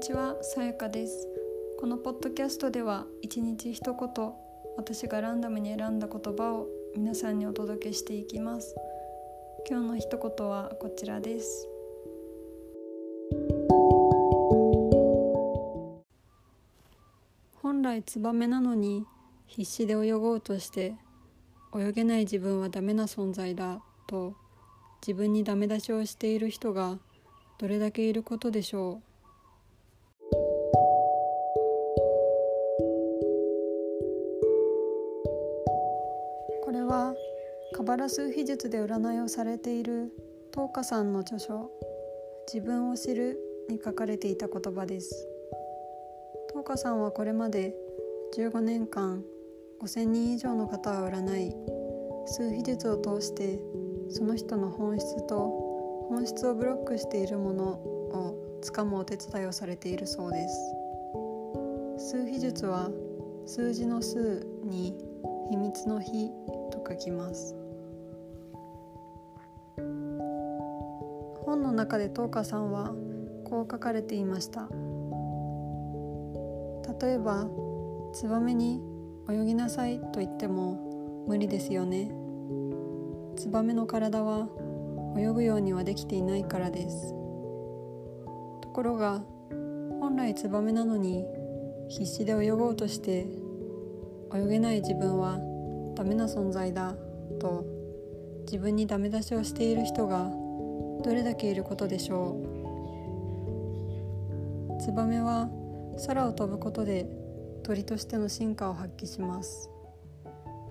にちは、さやかです。このポッドキャストでは一日一言、私がランダムに選んだ言葉を皆さんにお届けしていきます。今日の一言はこちらです。本来ツバメなのに必死で泳ごうとして泳げない自分はダメな存在だと自分にダメ出しをしている人がどれだけいることでしょうバラ数秘術で占いをされているトーカさんの著書「自分を知る」に書かれていた言葉です。トーカさんはこれまで15年間5,000人以上の方を占い数秘術を通してその人の本質と本質をブロックしているものをつかむお手伝いをされているそうです。数秘術は数字の数に秘密の秘と書きます。本の中で東花さんはこう書かれていました。例えばツバメに泳ぎなさいと言っても無理ですよねツバメの体は泳ぐようにはできていないからですところが本来ツバメなのに必死で泳ごうとして泳げない自分はダメな存在だと自分にダメ出しをしている人がどれだけいることでしょう？ツバメは空を飛ぶことで鳥としての進化を発揮します。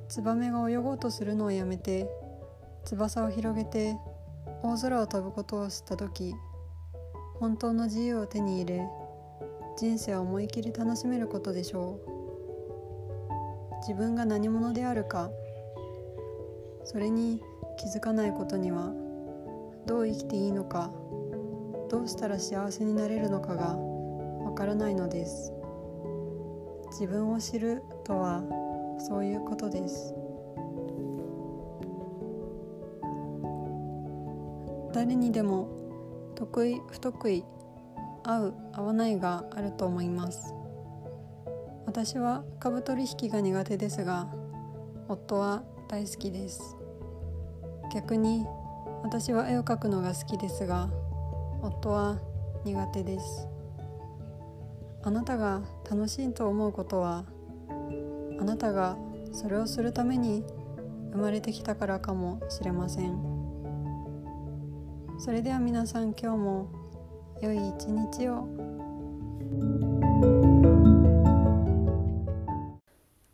ツバメが泳ごうとするのをやめて翼を広げて大空を飛ぶことを知った時本当の自由を手に入れ人生を思い切り楽しめることでしょう。自分が何者であるかそれに気づかないことにはどう生きていいのかどうしたら幸せになれるのかがわからないのです。自分を知るとはそういうことです。誰にでも得意不得意合う合わないがあると思います。私は株取引が苦手ですが夫は大好きです。逆に私は絵を描くのが好きですが夫は苦手です。あなたが楽しいと思うことはあなたがそれをするために生まれてきたからかもしれません。それでは皆さん今日も良い一日を。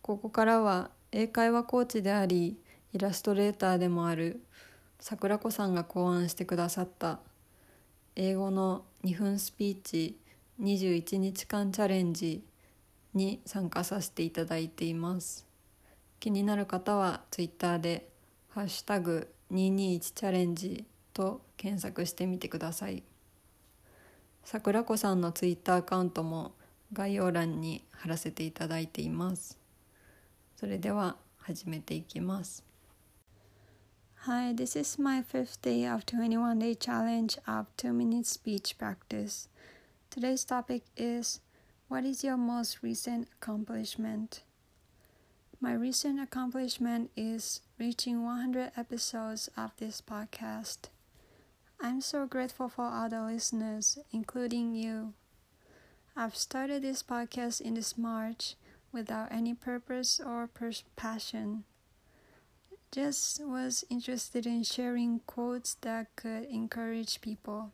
ここからは英会話コーチでありイラストレーターでもある桜子さんが考案してくださった英語の2分スピーチ21日間チャレンジに参加させていただいています。気になる方はツイッターで「ハッシュタグ #221 チャレンジ」と検索してみてください。桜子さんのツイッターアカウントも概要欄に貼らせていただいています。それでは始めていきます。Hi, this is my fifth day of 21 day challenge of 2 minute speech practice. Today's topic is What is your most recent accomplishment? My recent accomplishment is reaching 100 episodes of this podcast. I'm so grateful for all the listeners, including you. I've started this podcast in this March without any purpose or passion. Just was interested in sharing quotes that could encourage people.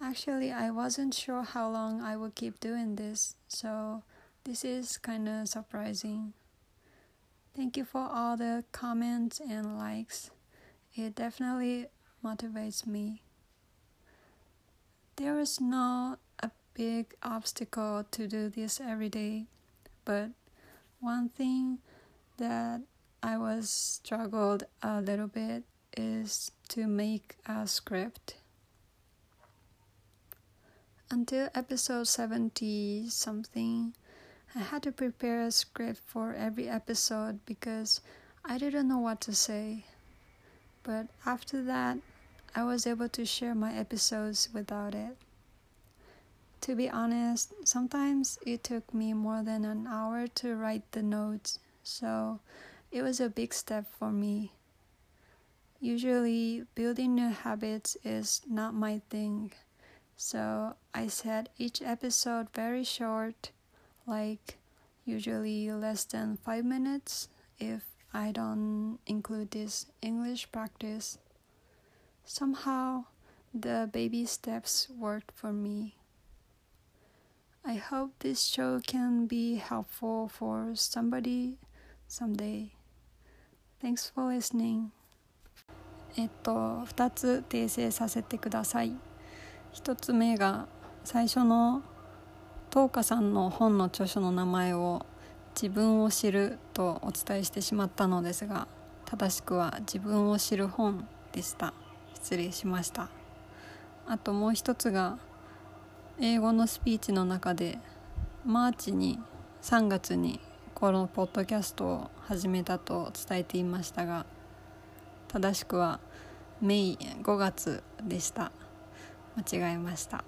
Actually, I wasn't sure how long I would keep doing this, so this is kind of surprising. Thank you for all the comments and likes. It definitely motivates me. There is not a big obstacle to do this every day, but one thing that I was struggled a little bit is to make a script. Until episode 70 something, I had to prepare a script for every episode because I didn't know what to say. But after that, I was able to share my episodes without it. To be honest, sometimes it took me more than an hour to write the notes, so it was a big step for me. Usually, building new habits is not my thing, so I set each episode very short, like usually less than 5 minutes if I don't include this English practice. Somehow, the baby steps worked for me. I hope this show can be helpful for somebody someday. Thanks for listening. えっと2つ訂正させてください。1つ目が最初の東花さんの本の著書の名前を自分を知るとお伝えしてしまったのですが正しくは自分を知る本でした。失礼しました。あともう一つが英語のスピーチの中でマーチに3月にこのポッドキャストを始めたと伝えていましたが正しくはメイ5月でした。間違えました。